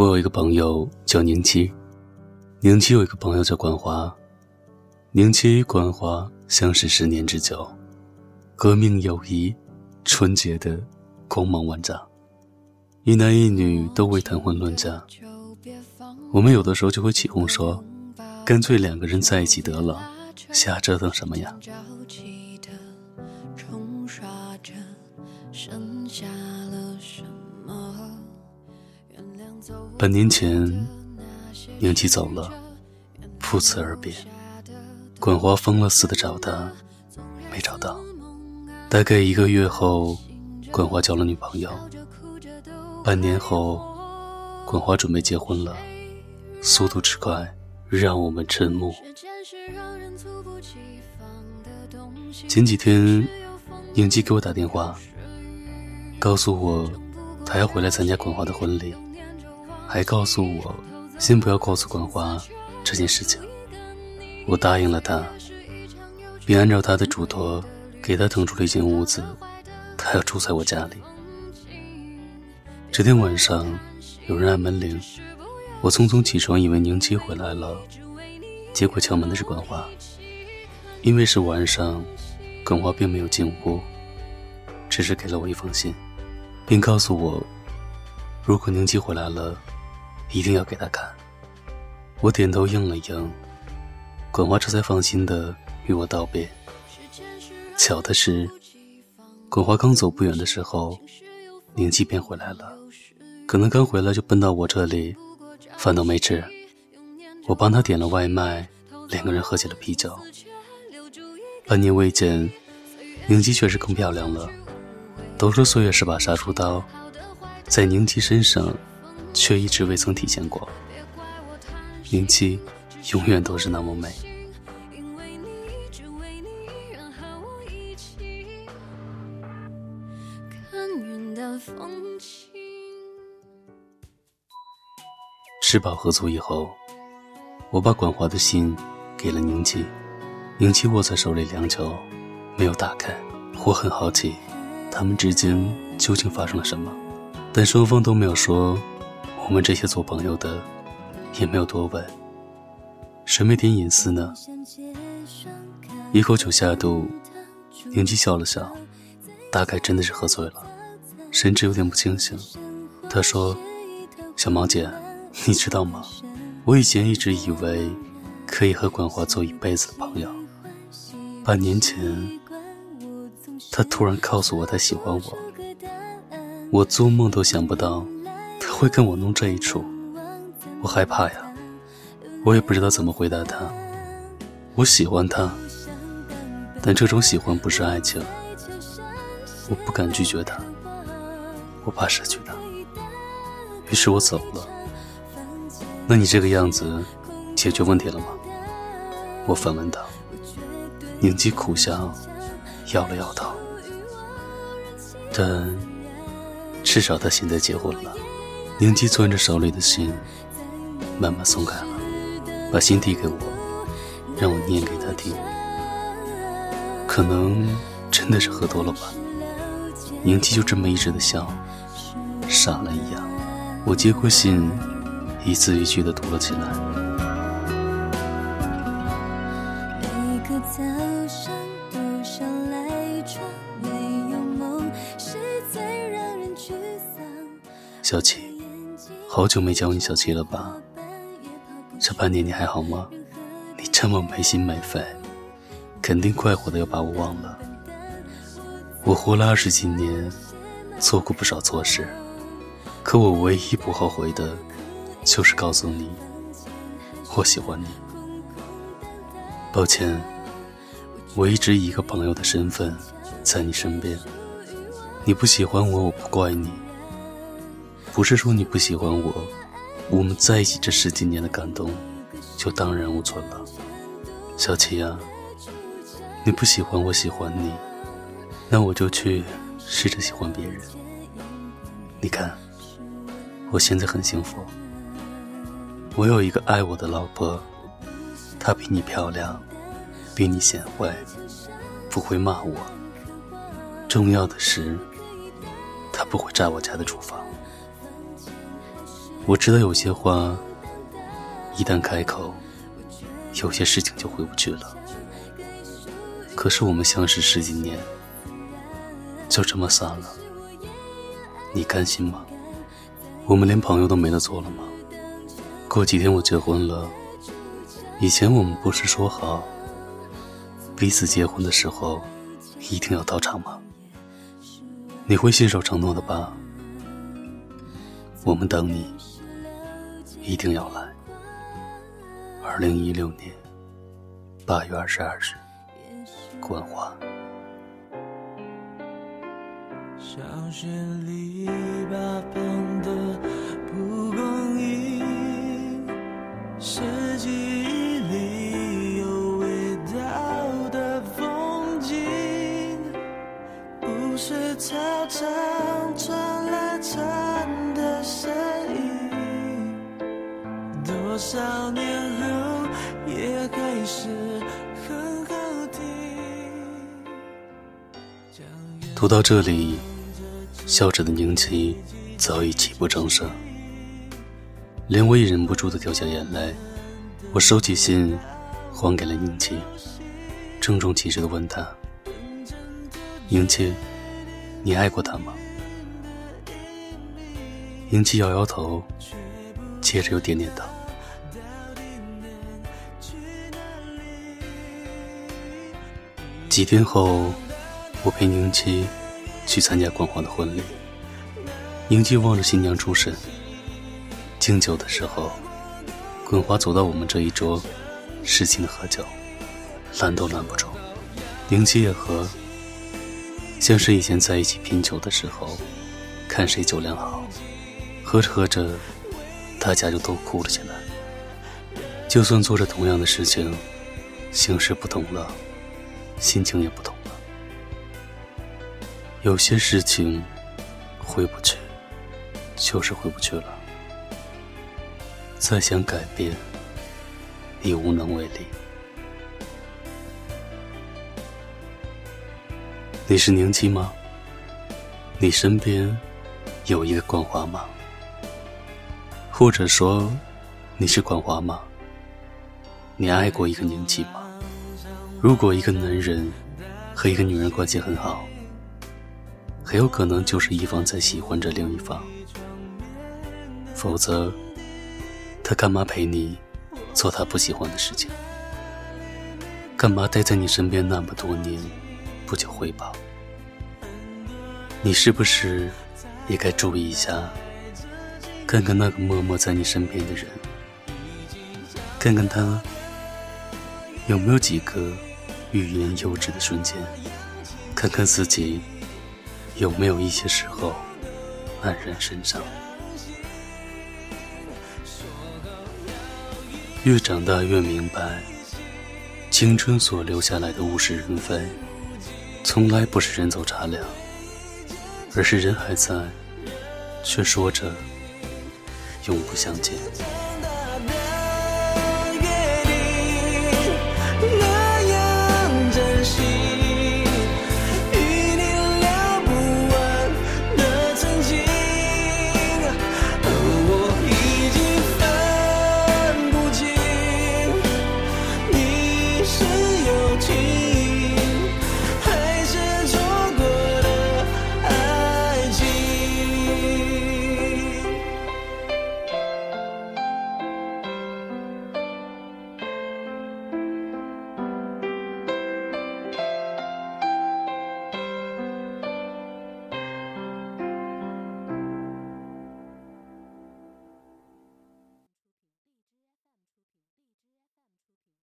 我有一个朋友叫宁七，宁七有一个朋友叫管华，宁七与管华相识十年之久，革命友谊，纯洁的光芒万丈，一男一女都未谈婚论嫁。我们有的时候就会起哄说，干脆两个人在一起得了，瞎折腾什么呀？半年前，宁七走了，不辞而别。管华疯了似的找他，没找到。大概一个月后，管华交了女朋友。半年后，管华准备结婚了，速度之快，让我们瞠目。前几天，宁七给我打电话，告诉我，他要回来参加管华的婚礼。还告诉我，先不要告诉管华这件事情。我答应了他，并按照他的嘱托，给他腾出了一间屋子，他要住在我家里。这天晚上，有人按门铃，我匆匆起床，以为宁七回来了，结果敲门的是管华。因为是晚上，管华并没有进屋，只是给了我一封信，并告诉我，如果宁七回来了。一定要给他看。我点头应了应，管花这才放心的与我道别。巧的是，管花刚走不远的时候，宁七便回来了。可能刚回来就奔到我这里，饭都没吃。我帮他点了外卖，两个人喝起了啤酒。半年未见，宁七确实更漂亮了。都说岁月是把杀猪刀，在宁七身上。却一直未曾体现过。宁七永远都是那么美。吃饱喝足以后，我把管华的信给了宁七。宁七握在手里良久，没有打开。我很好奇，他们之间究竟发生了什么，但双方都没有说。我们这些做朋友的也没有多问，谁没点隐私呢？一口酒下肚，宁七笑了笑，大概真的是喝醉了，神志有点不清醒。他说：“小毛姐，你知道吗？我以前一直以为可以和管华做一辈子的朋友。半年前，他突然告诉我他喜欢我，我做梦都想不到。”会跟我弄这一出，我害怕呀，我也不知道怎么回答他。我喜欢他，但这种喜欢不是爱情，我不敢拒绝他，我怕失去他，于是我走了。那你这个样子，解决问题了吗？我反问道。宁吉苦笑，摇了摇头，但至少他现在结婚了。宁姬攥着手里的信，慢慢松开了，把信递给我，让我念给他听。可能真的是喝多了吧。宁姬就这么一直的笑，傻了一样。我接过信，一字一句的读了起来。小琪。好久没叫你小七了吧？这半年你还好吗？你这么没心没肺，肯定快活的要把我忘了。我活了二十几年，做过不少错事，可我唯一不后悔的，就是告诉你，我喜欢你。抱歉，我一直以一个朋友的身份在你身边，你不喜欢我，我不怪你。不是说你不喜欢我，我们在一起这十几年的感动就荡然无存了。小七呀，你不喜欢我喜欢你，那我就去试着喜欢别人。你看，我现在很幸福，我有一个爱我的老婆，她比你漂亮，比你贤惠，不会骂我。重要的是，她不会炸我家的厨房。我知道有些话一旦开口，有些事情就回不去了。可是我们相识十几年，就这么散了，你甘心吗？我们连朋友都没得做了吗？过几天我结婚了，以前我们不是说好，彼此结婚的时候一定要到场吗？你会信守承诺的吧？我们等你，一定要来。二零一六年八月二十二日。关花。小学篱笆旁的蒲公英，四季读到这里，笑着的宁琪早已泣不成声，连我也忍不住的掉下眼泪。我收起信，还给了宁琪，郑重其事的问他：“宁琪，你爱过他吗？”宁琪摇摇头，接着又点点头。几天后。我陪宁七去参加冠华的婚礼，宁七望着新娘出神。敬酒的时候，滚华走到我们这一桌，使劲的喝酒，拦都拦不住。宁七也喝，像是以前在一起拼酒的时候，看谁酒量好。喝着喝着，大家就都哭了起来。就算做着同样的事情，形式不同了，心情也不同。有些事情回不去，就是回不去了。再想改变，已无能为力。你是宁七吗？你身边有一个管华吗？或者说，你是管华吗？你爱过一个宁七吗？如果一个男人和一个女人关系很好。很有可能就是一方在喜欢着另一方，否则，他干嘛陪你做他不喜欢的事情？干嘛待在你身边那么多年，不求回报？你是不是也该注意一下，看看那个默默在你身边的人，看看他有没有几个欲言又止的瞬间，看看自己。有没有一些时候黯然神伤？越长大越明白，青春所留下来的物是人非，从来不是人走茶凉，而是人还在，却说着永不相见。